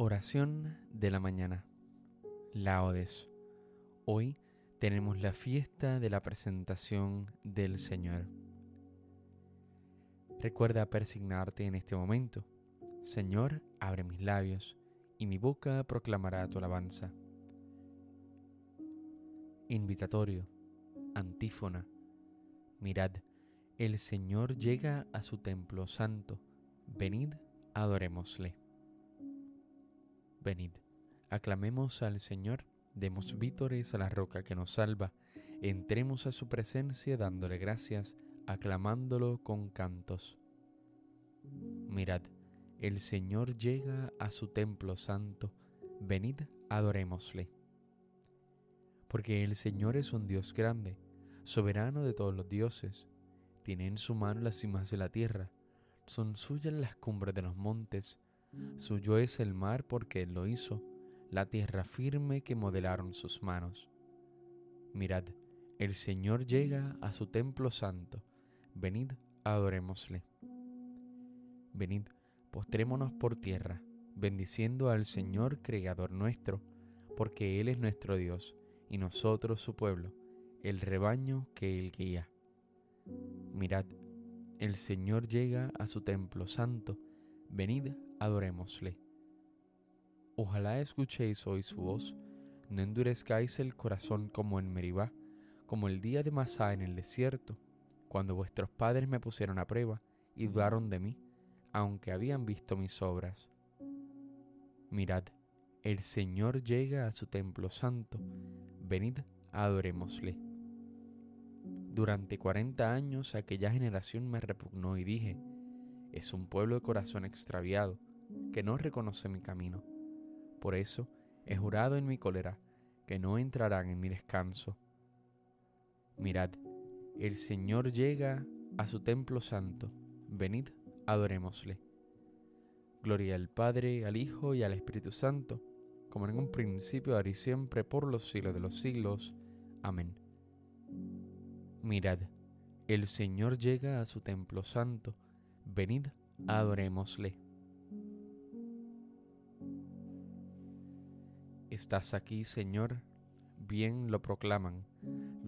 Oración de la mañana. Laudes. Hoy tenemos la fiesta de la presentación del Señor. Recuerda persignarte en este momento. Señor, abre mis labios, y mi boca proclamará tu alabanza. Invitatorio. Antífona. Mirad, el Señor llega a su templo santo. Venid, adorémosle. Venid, aclamemos al Señor, demos vítores a la roca que nos salva, entremos a su presencia dándole gracias, aclamándolo con cantos. Mirad, el Señor llega a su templo santo, venid, adorémosle. Porque el Señor es un Dios grande, soberano de todos los dioses, tiene en su mano las cimas de la tierra, son suyas las cumbres de los montes, Suyo es el mar porque Él lo hizo, la tierra firme que modelaron sus manos. Mirad, el Señor llega a su templo santo. Venid, adorémosle. Venid, postrémonos por tierra, bendiciendo al Señor Creador nuestro, porque Él es nuestro Dios y nosotros su pueblo, el rebaño que Él guía. Mirad, el Señor llega a su templo santo. Venid, adorémosle. Ojalá escuchéis hoy su voz, no endurezcáis el corazón como en Meribá, como el día de Masá en el desierto, cuando vuestros padres me pusieron a prueba y dudaron de mí, aunque habían visto mis obras. Mirad, el Señor llega a su templo santo, venid, adorémosle. Durante cuarenta años aquella generación me repugnó y dije, es un pueblo de corazón extraviado que no reconoce mi camino. Por eso he jurado en mi cólera que no entrarán en mi descanso. Mirad, el Señor llega a su templo santo. Venid, adorémosle. Gloria al Padre, al Hijo y al Espíritu Santo, como en un principio, ahora y siempre, por los siglos de los siglos. Amén. Mirad, el Señor llega a su templo santo. Venid, adorémosle. Estás aquí, Señor, bien lo proclaman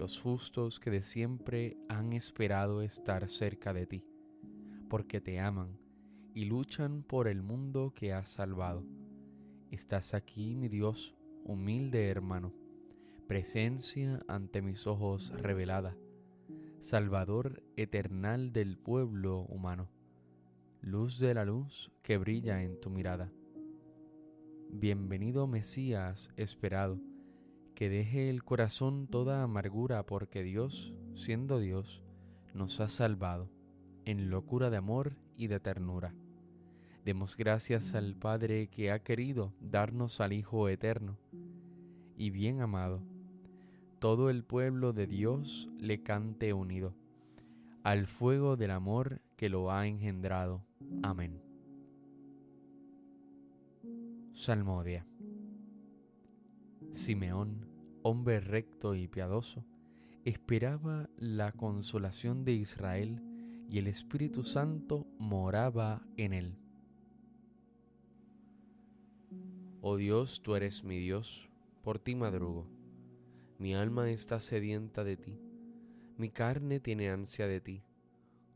los justos que de siempre han esperado estar cerca de ti, porque te aman y luchan por el mundo que has salvado. Estás aquí, mi Dios, humilde hermano, presencia ante mis ojos revelada, Salvador eternal del pueblo humano, luz de la luz que brilla en tu mirada Bienvenido Mesías esperado, que deje el corazón toda amargura porque Dios, siendo Dios, nos ha salvado en locura de amor y de ternura. Demos gracias al Padre que ha querido darnos al Hijo eterno y bien amado. Todo el pueblo de Dios le cante unido al fuego del amor que lo ha engendrado. Amén. Salmodia. Simeón, hombre recto y piadoso, esperaba la consolación de Israel y el Espíritu Santo moraba en él. Oh Dios, tú eres mi Dios, por ti madrugo. Mi alma está sedienta de ti, mi carne tiene ansia de ti,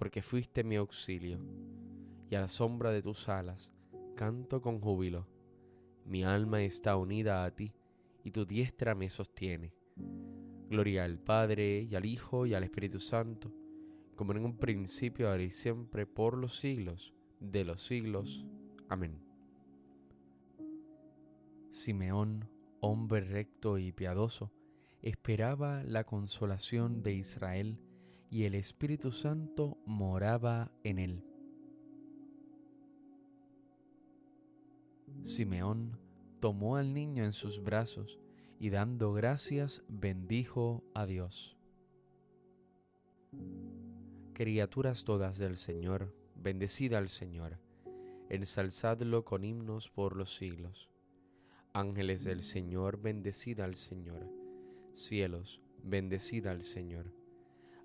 porque fuiste mi auxilio y a la sombra de tus alas canto con júbilo mi alma está unida a ti, y tu diestra me sostiene. Gloria al Padre, y al Hijo, y al Espíritu Santo, como en un principio, ahora y siempre, por los siglos de los siglos. Amén. Simeón, hombre recto y piadoso, esperaba la consolación de Israel, y el Espíritu Santo moraba en él. Simeón, tomó al niño en sus brazos y dando gracias bendijo a Dios. Criaturas todas del Señor, bendecida al Señor, ensalzadlo con himnos por los siglos. Ángeles del Señor, bendecida al Señor. Cielos, bendecida al Señor.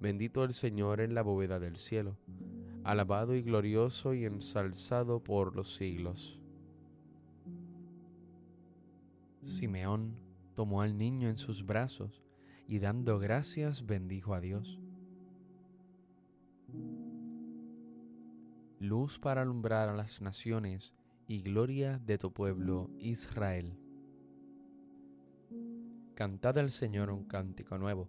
Bendito el Señor en la bóveda del cielo alabado y glorioso y ensalzado por los siglos. Simeón tomó al niño en sus brazos y dando gracias bendijo a Dios. Luz para alumbrar a las naciones y gloria de tu pueblo Israel. Cantad al Señor un cántico nuevo,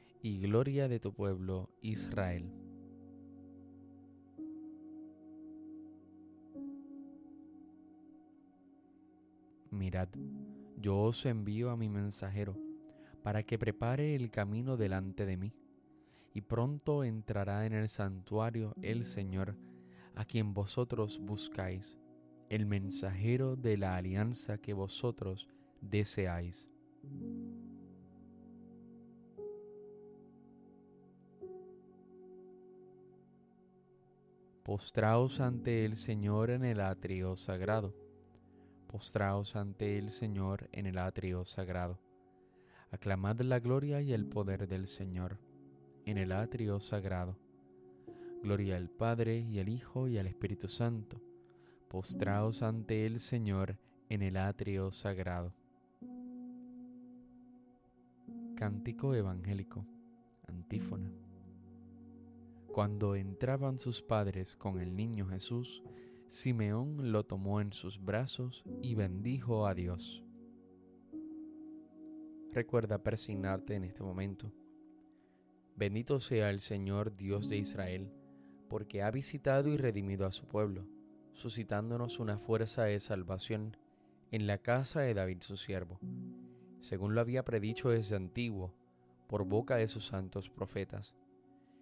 y gloria de tu pueblo Israel. Mirad, yo os envío a mi mensajero, para que prepare el camino delante de mí, y pronto entrará en el santuario el Señor, a quien vosotros buscáis, el mensajero de la alianza que vosotros deseáis. Postraos ante el Señor en el atrio sagrado postraos ante el Señor en el atrio sagrado. Aclamad la gloria y el poder del Señor en el atrio sagrado. Gloria al Padre y al Hijo y al Espíritu Santo. Postraos ante el Señor en el atrio sagrado. Cántico evangélico. Antífona. Cuando entraban sus padres con el niño Jesús, Simeón lo tomó en sus brazos y bendijo a Dios. Recuerda persignarte en este momento. Bendito sea el Señor Dios de Israel, porque ha visitado y redimido a su pueblo, suscitándonos una fuerza de salvación en la casa de David su siervo, según lo había predicho desde antiguo, por boca de sus santos profetas.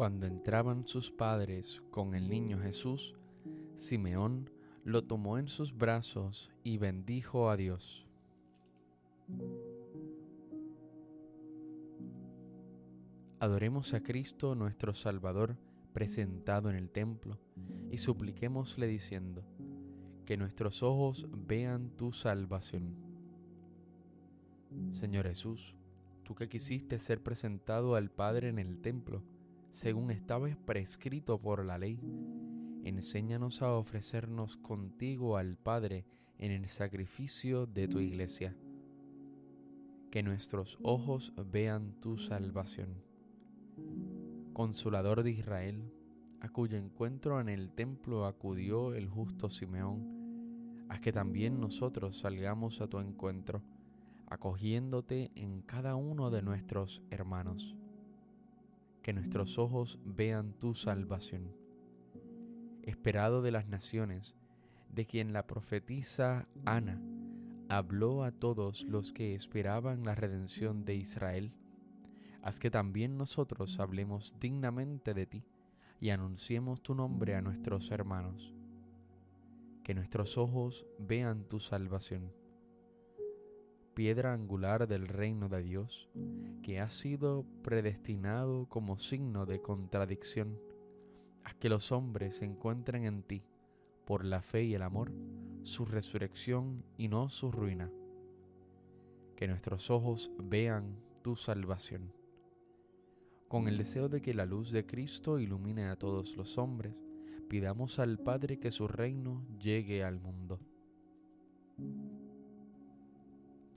Cuando entraban sus padres con el niño Jesús, Simeón lo tomó en sus brazos y bendijo a Dios. Adoremos a Cristo nuestro Salvador presentado en el templo y supliquémosle diciendo, que nuestros ojos vean tu salvación. Señor Jesús, tú que quisiste ser presentado al Padre en el templo, según estaba prescrito por la ley, enséñanos a ofrecernos contigo al Padre en el sacrificio de tu iglesia. Que nuestros ojos vean tu salvación. Consolador de Israel, a cuyo encuentro en el templo acudió el justo Simeón, haz que también nosotros salgamos a tu encuentro, acogiéndote en cada uno de nuestros hermanos. Que nuestros ojos vean tu salvación. Esperado de las naciones, de quien la profetisa Ana habló a todos los que esperaban la redención de Israel, haz que también nosotros hablemos dignamente de ti y anunciemos tu nombre a nuestros hermanos. Que nuestros ojos vean tu salvación. Piedra angular del reino de Dios, que ha sido predestinado como signo de contradicción, haz que los hombres encuentren en ti, por la fe y el amor, su resurrección y no su ruina. Que nuestros ojos vean tu salvación con el deseo de que la luz de Cristo ilumine a todos los hombres, pidamos al Padre que su reino llegue al mundo.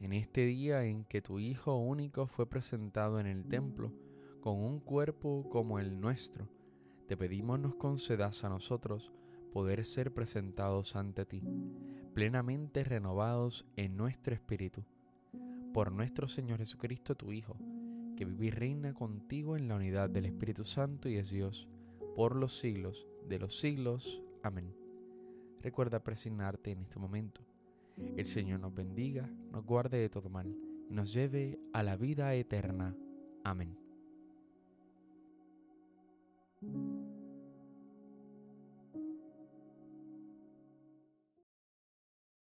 en este día en que tu Hijo único fue presentado en el templo con un cuerpo como el nuestro, te pedimos nos concedas a nosotros poder ser presentados ante ti, plenamente renovados en nuestro espíritu. Por nuestro Señor Jesucristo, tu Hijo, que vive y reina contigo en la unidad del Espíritu Santo y es Dios, por los siglos de los siglos. Amén. Recuerda presignarte en este momento. El Señor nos bendiga, nos guarde de todo mal y nos lleve a la vida eterna. Amén.